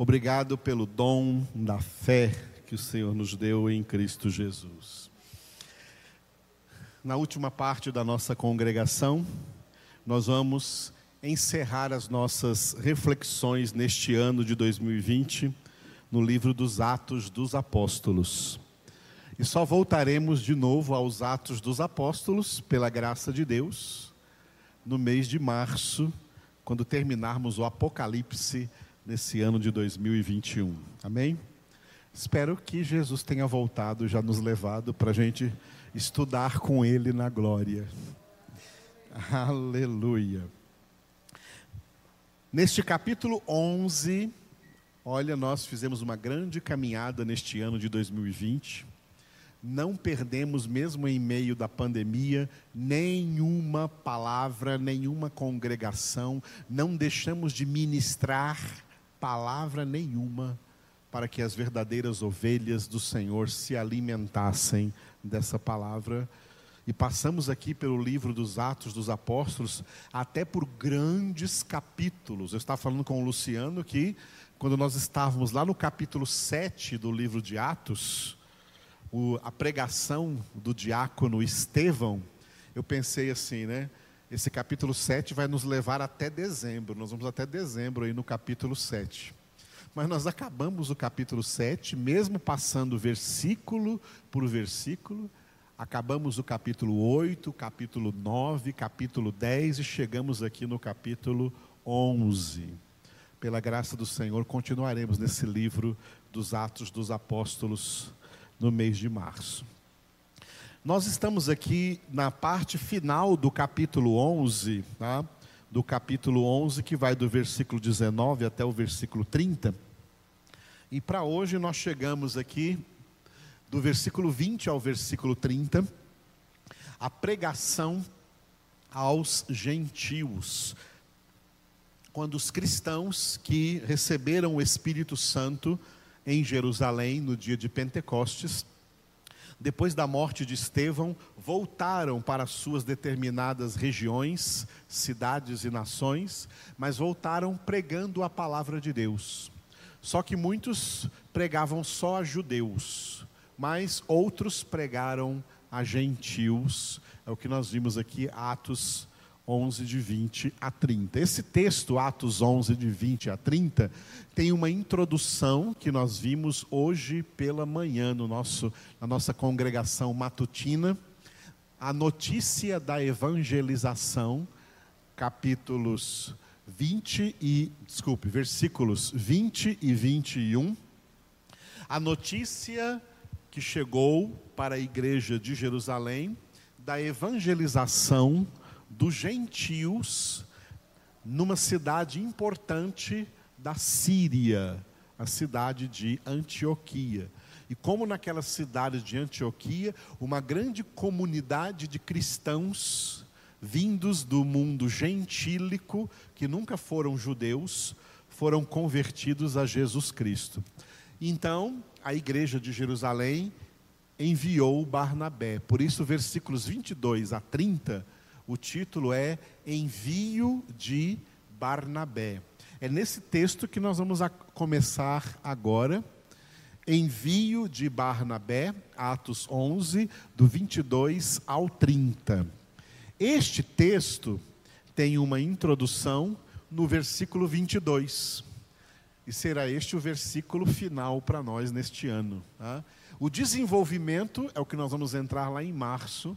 Obrigado pelo dom da fé que o Senhor nos deu em Cristo Jesus. Na última parte da nossa congregação, nós vamos encerrar as nossas reflexões neste ano de 2020 no livro dos Atos dos Apóstolos. E só voltaremos de novo aos Atos dos Apóstolos, pela graça de Deus, no mês de março, quando terminarmos o Apocalipse nesse ano de 2021. Amém? Espero que Jesus tenha voltado, já nos levado para a gente estudar com Ele na glória. Aleluia. Neste capítulo 11, olha, nós fizemos uma grande caminhada neste ano de 2020 não perdemos, mesmo em meio da pandemia, nenhuma palavra, nenhuma congregação, não deixamos de ministrar palavra nenhuma para que as verdadeiras ovelhas do Senhor se alimentassem dessa palavra. E passamos aqui pelo livro dos Atos dos Apóstolos, até por grandes capítulos. Eu estava falando com o Luciano que, quando nós estávamos lá no capítulo 7 do livro de Atos, o, a pregação do diácono Estevão, eu pensei assim, né? Esse capítulo 7 vai nos levar até dezembro. Nós vamos até dezembro aí no capítulo 7. Mas nós acabamos o capítulo 7, mesmo passando versículo por versículo. Acabamos o capítulo 8, capítulo 9, capítulo 10 e chegamos aqui no capítulo 11. Pela graça do Senhor, continuaremos nesse livro dos Atos dos Apóstolos no mês de março. Nós estamos aqui na parte final do capítulo 11, tá? do capítulo 11, que vai do versículo 19 até o versículo 30. E para hoje nós chegamos aqui do versículo 20 ao versículo 30, a pregação aos gentios. Quando os cristãos que receberam o Espírito Santo em Jerusalém no dia de Pentecostes. Depois da morte de Estevão, voltaram para suas determinadas regiões, cidades e nações, mas voltaram pregando a palavra de Deus. Só que muitos pregavam só a judeus, mas outros pregaram a gentios. É o que nós vimos aqui, Atos 11, de 20 a 30. Esse texto, Atos 11, de 20 a 30, tem uma introdução que nós vimos hoje pela manhã no nosso, na nossa congregação matutina. A notícia da evangelização, capítulos 20 e, desculpe, versículos 20 e 21. A notícia que chegou para a igreja de Jerusalém da evangelização dos gentios numa cidade importante da Síria, a cidade de Antioquia. E como naquela cidade de Antioquia, uma grande comunidade de cristãos vindos do mundo gentílico, que nunca foram judeus, foram convertidos a Jesus Cristo. Então, a igreja de Jerusalém enviou Barnabé. Por isso, versículos 22 a 30 o título é Envio de Barnabé. É nesse texto que nós vamos começar agora. Envio de Barnabé, Atos 11, do 22 ao 30. Este texto tem uma introdução no versículo 22. E será este o versículo final para nós neste ano. Tá? O desenvolvimento é o que nós vamos entrar lá em março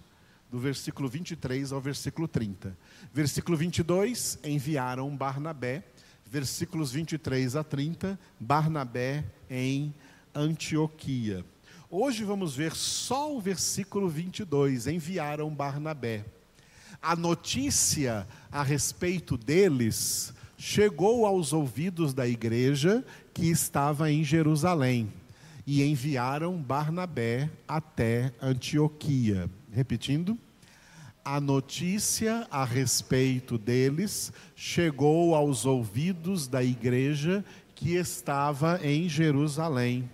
do versículo 23 ao versículo 30. Versículo 22, enviaram Barnabé. Versículos 23 a 30, Barnabé em Antioquia. Hoje vamos ver só o versículo 22, enviaram Barnabé. A notícia a respeito deles chegou aos ouvidos da igreja que estava em Jerusalém e enviaram Barnabé até Antioquia. Repetindo, a notícia a respeito deles chegou aos ouvidos da igreja que estava em Jerusalém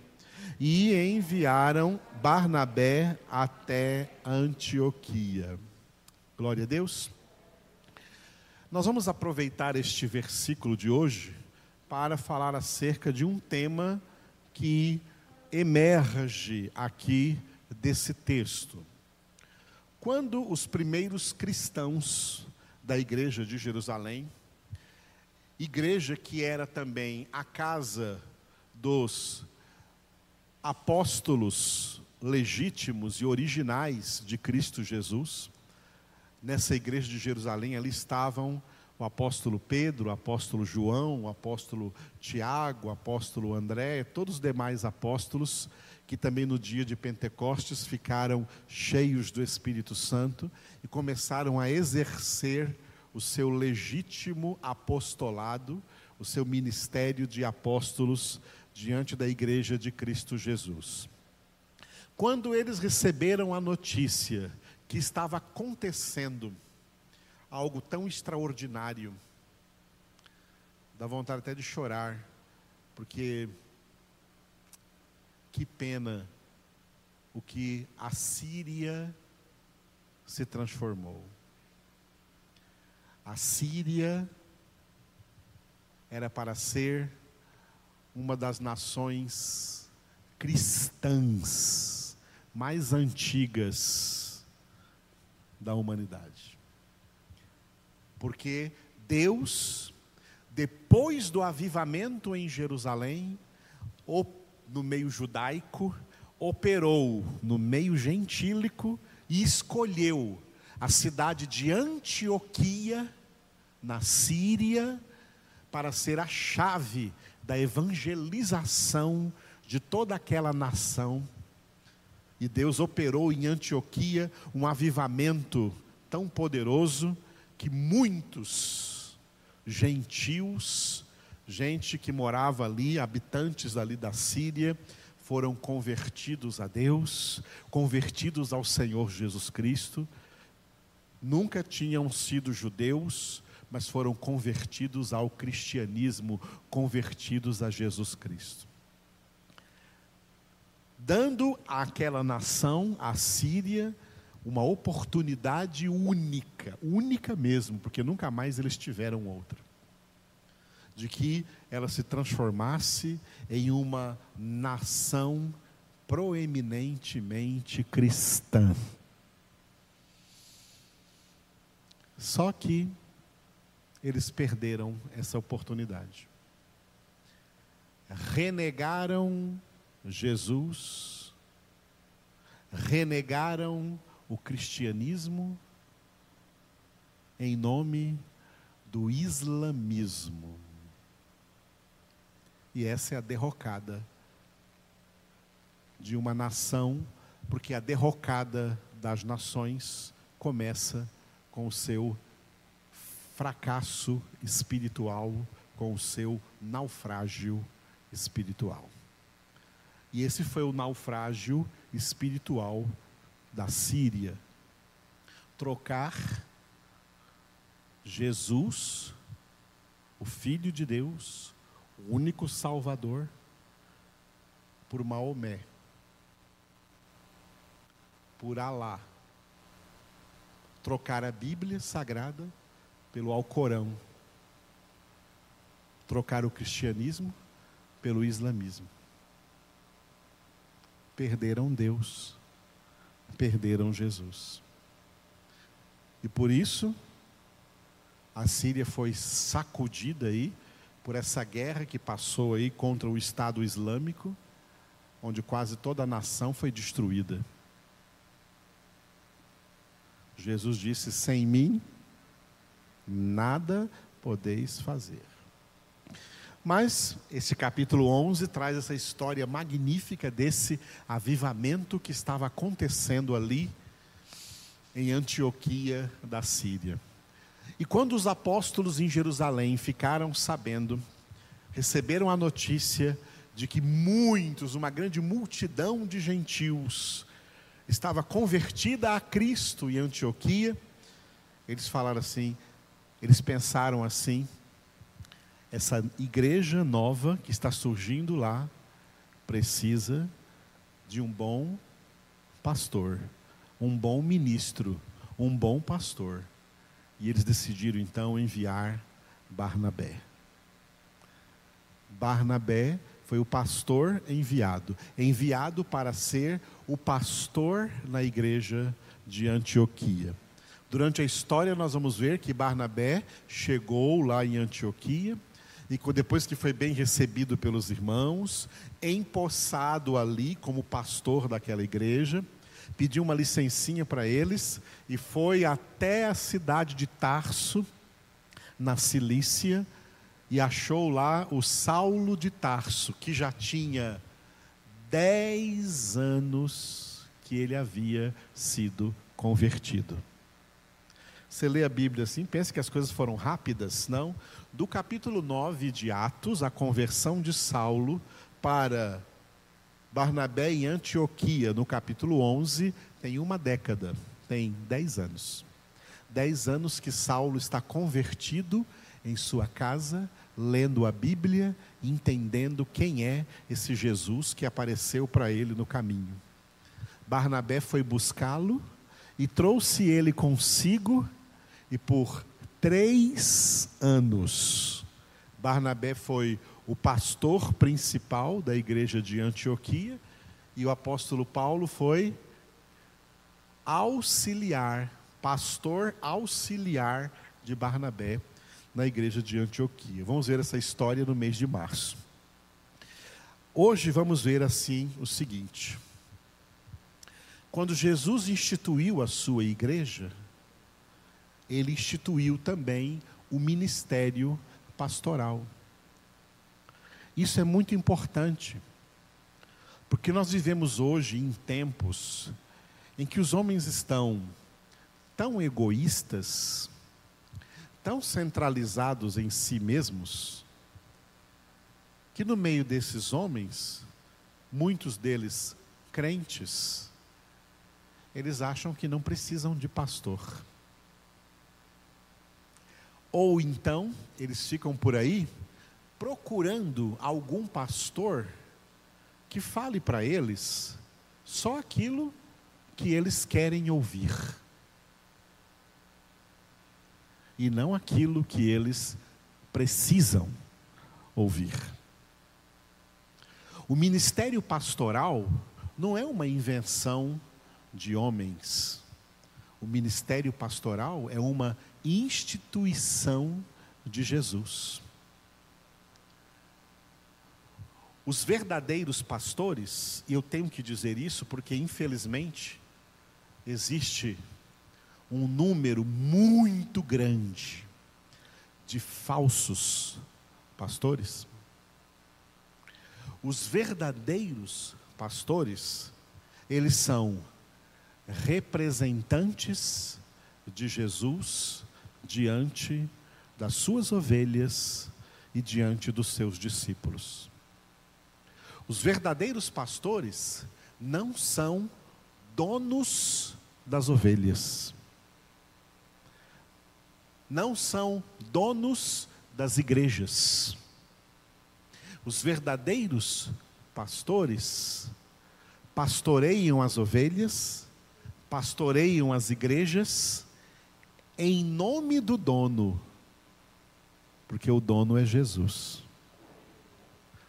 e enviaram Barnabé até Antioquia. Glória a Deus. Nós vamos aproveitar este versículo de hoje para falar acerca de um tema que emerge aqui desse texto. Quando os primeiros cristãos da igreja de Jerusalém, igreja que era também a casa dos apóstolos legítimos e originais de Cristo Jesus, nessa igreja de Jerusalém ali estavam o apóstolo Pedro, o apóstolo João, o apóstolo Tiago, o apóstolo André, todos os demais apóstolos que também no dia de Pentecostes ficaram cheios do Espírito Santo e começaram a exercer o seu legítimo apostolado, o seu ministério de apóstolos diante da igreja de Cristo Jesus. Quando eles receberam a notícia que estava acontecendo algo tão extraordinário. Dá vontade até de chorar, porque que pena o que a Síria se transformou. A Síria era para ser uma das nações cristãs mais antigas da humanidade. Porque Deus, depois do avivamento em Jerusalém, no meio judaico, operou no meio gentílico e escolheu a cidade de Antioquia, na Síria, para ser a chave da evangelização de toda aquela nação. E Deus operou em Antioquia um avivamento tão poderoso que muitos gentios, gente que morava ali, habitantes ali da Síria, foram convertidos a Deus, convertidos ao Senhor Jesus Cristo. Nunca tinham sido judeus, mas foram convertidos ao cristianismo, convertidos a Jesus Cristo. Dando àquela nação, a Síria, uma oportunidade única, única mesmo, porque nunca mais eles tiveram outra, de que ela se transformasse em uma nação proeminentemente cristã. Só que eles perderam essa oportunidade. Renegaram Jesus, renegaram o cristianismo em nome do islamismo. E essa é a derrocada de uma nação, porque a derrocada das nações começa com o seu fracasso espiritual, com o seu naufrágio espiritual. E esse foi o naufrágio espiritual da Síria. Trocar Jesus, o Filho de Deus, o único Salvador, por Maomé, por Alá. Trocar a Bíblia Sagrada pelo Alcorão. Trocar o cristianismo pelo islamismo. Perderam Deus perderam Jesus. E por isso, a Síria foi sacudida aí por essa guerra que passou aí contra o Estado Islâmico, onde quase toda a nação foi destruída. Jesus disse: Sem mim, nada podeis fazer. Mas esse capítulo 11 traz essa história magnífica desse avivamento que estava acontecendo ali em Antioquia da Síria. E quando os apóstolos em Jerusalém ficaram sabendo, receberam a notícia de que muitos, uma grande multidão de gentios, estava convertida a Cristo em Antioquia, eles falaram assim, eles pensaram assim: essa igreja nova que está surgindo lá precisa de um bom pastor, um bom ministro, um bom pastor. E eles decidiram então enviar Barnabé. Barnabé foi o pastor enviado enviado para ser o pastor na igreja de Antioquia. Durante a história, nós vamos ver que Barnabé chegou lá em Antioquia e depois que foi bem recebido pelos irmãos, empossado ali como pastor daquela igreja, pediu uma licencinha para eles e foi até a cidade de Tarso, na Cilícia, e achou lá o Saulo de Tarso, que já tinha dez anos que ele havia sido convertido. Você lê a Bíblia assim, pensa que as coisas foram rápidas? Não. Do capítulo 9 de Atos, a conversão de Saulo para Barnabé em Antioquia, no capítulo 11, tem uma década, tem dez anos. Dez anos que Saulo está convertido em sua casa, lendo a Bíblia, entendendo quem é esse Jesus que apareceu para ele no caminho. Barnabé foi buscá-lo e trouxe ele consigo, e por três anos, Barnabé foi o pastor principal da igreja de Antioquia, e o apóstolo Paulo foi auxiliar, pastor auxiliar de Barnabé na igreja de Antioquia. Vamos ver essa história no mês de março. Hoje vamos ver assim o seguinte: quando Jesus instituiu a sua igreja, ele instituiu também o ministério pastoral. Isso é muito importante, porque nós vivemos hoje em tempos em que os homens estão tão egoístas, tão centralizados em si mesmos, que no meio desses homens, muitos deles crentes, eles acham que não precisam de pastor. Ou então, eles ficam por aí procurando algum pastor que fale para eles só aquilo que eles querem ouvir e não aquilo que eles precisam ouvir. O ministério pastoral não é uma invenção de homens. O ministério pastoral é uma instituição de Jesus. Os verdadeiros pastores, e eu tenho que dizer isso porque infelizmente existe um número muito grande de falsos pastores. Os verdadeiros pastores, eles são representantes de Jesus diante das suas ovelhas e diante dos seus discípulos. Os verdadeiros pastores não são donos das ovelhas não são donos das igrejas. Os verdadeiros pastores pastoreiam as ovelhas, pastoreiam as igrejas em nome do dono, porque o dono é Jesus.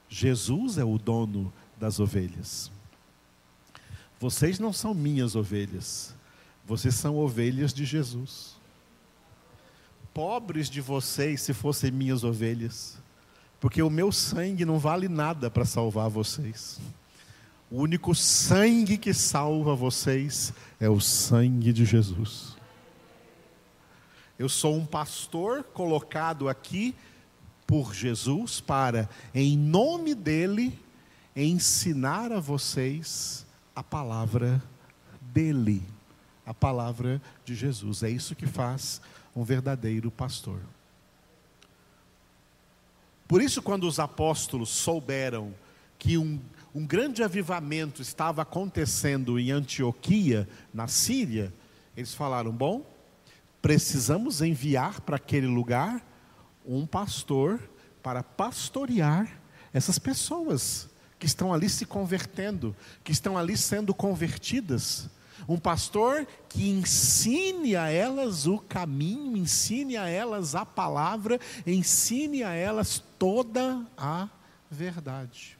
Jesus é o dono das ovelhas. Vocês não são minhas ovelhas, vocês são ovelhas de Jesus pobres de vocês se fossem minhas ovelhas, porque o meu sangue não vale nada para salvar vocês. O único sangue que salva vocês é o sangue de Jesus. Eu sou um pastor colocado aqui por Jesus para, em nome dele, ensinar a vocês a palavra dele, a palavra de Jesus. É isso que faz um verdadeiro pastor. Por isso, quando os apóstolos souberam que um, um grande avivamento estava acontecendo em Antioquia, na Síria, eles falaram: bom, precisamos enviar para aquele lugar um pastor para pastorear essas pessoas que estão ali se convertendo, que estão ali sendo convertidas. Um pastor que ensine a elas o caminho, ensine a elas a palavra, ensine a elas toda a verdade.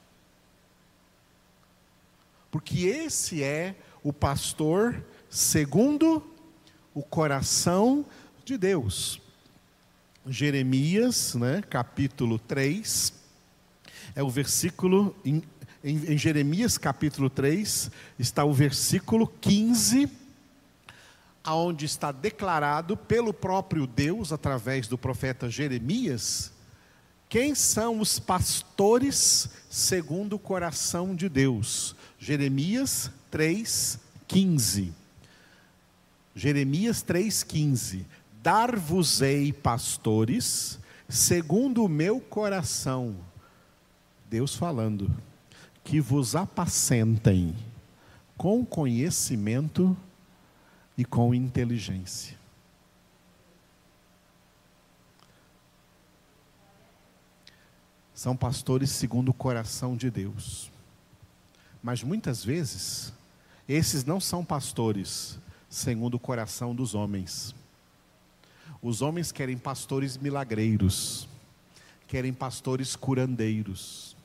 Porque esse é o pastor segundo o coração de Deus. Jeremias, né, capítulo 3, é o versículo, em, em, em Jeremias capítulo 3, está o versículo 15, aonde está declarado pelo próprio Deus, através do profeta Jeremias, quem são os pastores segundo o coração de Deus. Jeremias 3:15. Jeremias 3:15. Dar-vos-ei pastores segundo o meu coração. Deus falando, que vos apacentem com conhecimento e com inteligência. São pastores segundo o coração de Deus. Mas muitas vezes, esses não são pastores segundo o coração dos homens. Os homens querem pastores milagreiros, querem pastores curandeiros,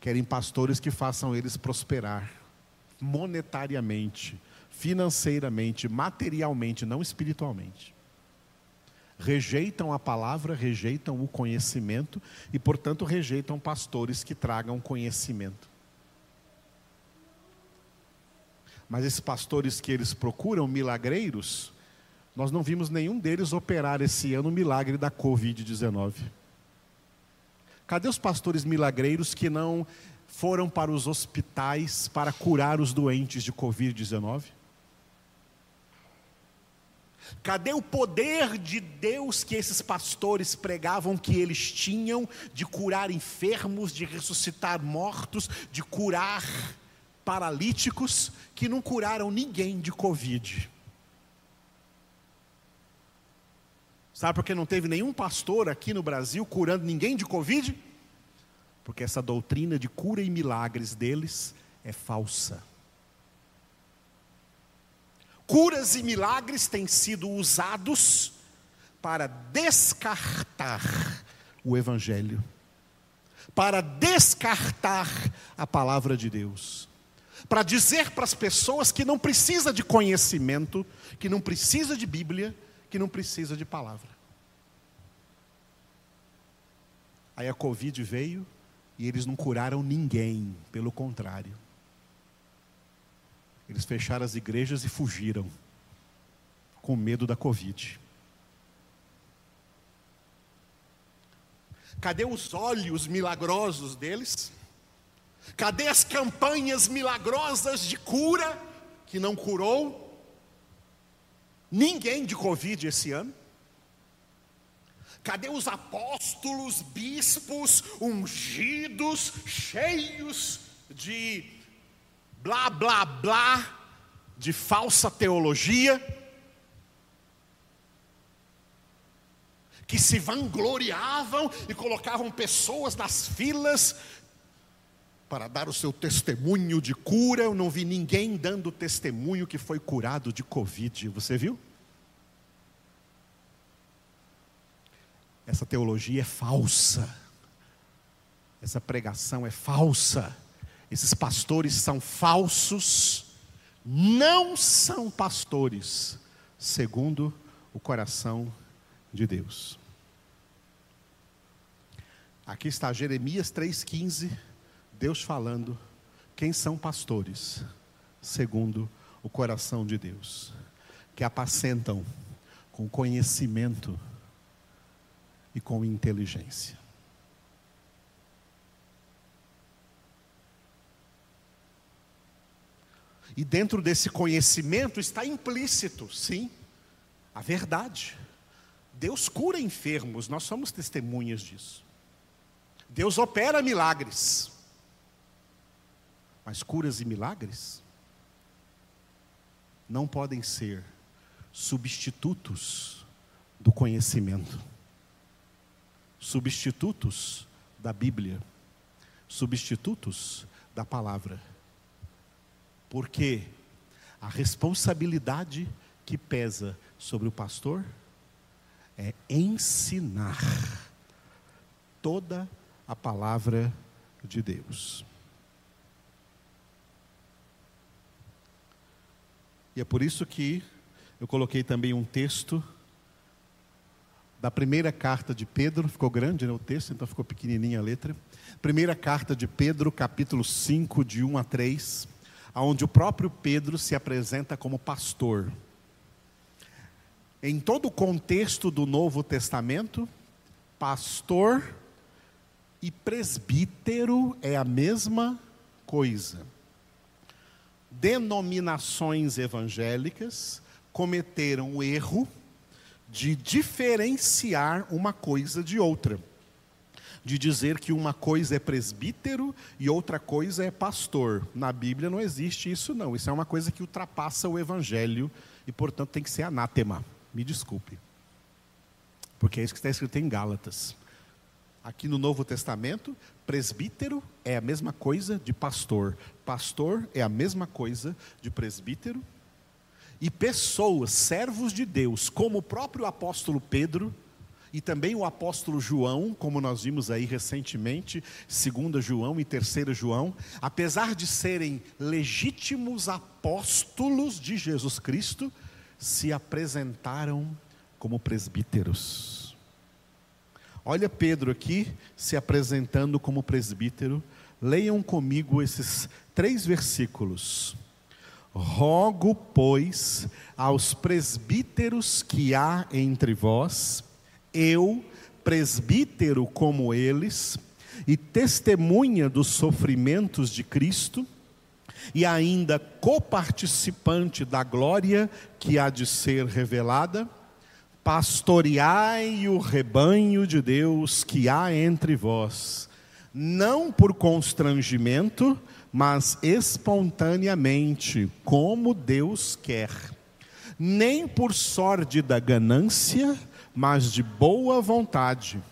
querem pastores que façam eles prosperar monetariamente, financeiramente, materialmente, não espiritualmente. Rejeitam a palavra, rejeitam o conhecimento e, portanto, rejeitam pastores que tragam conhecimento. Mas esses pastores que eles procuram, milagreiros, nós não vimos nenhum deles operar esse ano o milagre da Covid-19. Cadê os pastores milagreiros que não foram para os hospitais para curar os doentes de Covid-19? Cadê o poder de Deus que esses pastores pregavam que eles tinham de curar enfermos, de ressuscitar mortos, de curar paralíticos que não curaram ninguém de Covid. Sabe por que não teve nenhum pastor aqui no Brasil curando ninguém de Covid? Porque essa doutrina de cura e milagres deles é falsa. Curas e milagres têm sido usados para descartar o Evangelho, para descartar a palavra de Deus para dizer para as pessoas que não precisa de conhecimento, que não precisa de Bíblia, que não precisa de palavra. Aí a Covid veio e eles não curaram ninguém, pelo contrário. Eles fecharam as igrejas e fugiram, com medo da Covid. Cadê os olhos milagrosos deles? Cadê as campanhas milagrosas de cura que não curou ninguém de Covid esse ano? Cadê os apóstolos, bispos, ungidos, cheios de blá blá blá, de falsa teologia? Que se vangloriavam e colocavam pessoas nas filas para dar o seu testemunho de cura. Eu não vi ninguém dando testemunho que foi curado de Covid. Você viu? Essa teologia é falsa. Essa pregação é falsa. Esses pastores são falsos. Não são pastores, segundo o coração de Deus. Aqui está Jeremias 3,15 Deus falando quem são pastores, segundo o coração de Deus, que apacentam com conhecimento e com inteligência. E dentro desse conhecimento está implícito, sim, a verdade. Deus cura enfermos, nós somos testemunhas disso. Deus opera milagres. Mas curas e milagres não podem ser substitutos do conhecimento, substitutos da Bíblia, substitutos da palavra. Porque a responsabilidade que pesa sobre o pastor é ensinar toda a palavra de Deus. E é por isso que eu coloquei também um texto da primeira carta de Pedro, ficou grande né, o texto, então ficou pequenininha a letra. Primeira carta de Pedro, capítulo 5, de 1 a 3, onde o próprio Pedro se apresenta como pastor. Em todo o contexto do Novo Testamento, pastor e presbítero é a mesma coisa denominações evangélicas cometeram o erro de diferenciar uma coisa de outra. De dizer que uma coisa é presbítero e outra coisa é pastor. Na Bíblia não existe isso, não. Isso é uma coisa que ultrapassa o evangelho e, portanto, tem que ser anátema. Me desculpe. Porque é isso que está escrito em Gálatas. Aqui no Novo Testamento, presbítero é a mesma coisa de pastor, pastor é a mesma coisa de presbítero, e pessoas, servos de Deus, como o próprio apóstolo Pedro, e também o apóstolo João, como nós vimos aí recentemente, 2 João e 3 João, apesar de serem legítimos apóstolos de Jesus Cristo, se apresentaram como presbíteros. Olha Pedro aqui se apresentando como presbítero. Leiam comigo esses três versículos. Rogo, pois, aos presbíteros que há entre vós, eu, presbítero como eles, e testemunha dos sofrimentos de Cristo, e ainda coparticipante da glória que há de ser revelada, pastoreai o rebanho de Deus que há entre vós, não por constrangimento, mas espontaneamente, como Deus quer, nem por sórdida ganância, mas de boa vontade,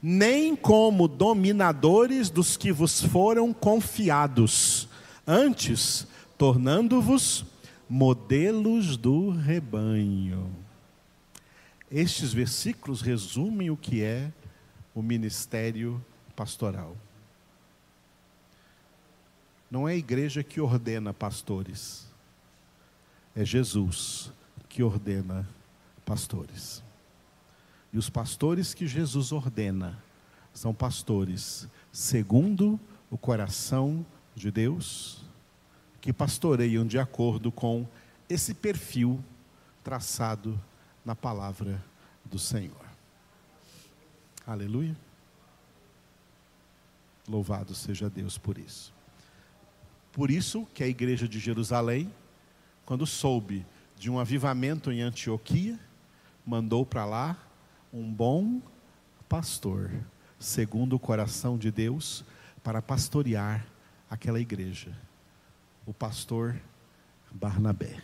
nem como dominadores dos que vos foram confiados, antes tornando-vos modelos do rebanho. Estes versículos resumem o que é o ministério pastoral. Não é a igreja que ordena pastores, é Jesus que ordena pastores. E os pastores que Jesus ordena são pastores segundo o coração de Deus, que pastoreiam de acordo com esse perfil traçado na palavra do Senhor. Aleluia. Louvado seja Deus por isso. Por isso que a igreja de Jerusalém, quando soube de um avivamento em Antioquia, mandou para lá um bom pastor, segundo o coração de Deus, para pastorear aquela igreja. O pastor Barnabé.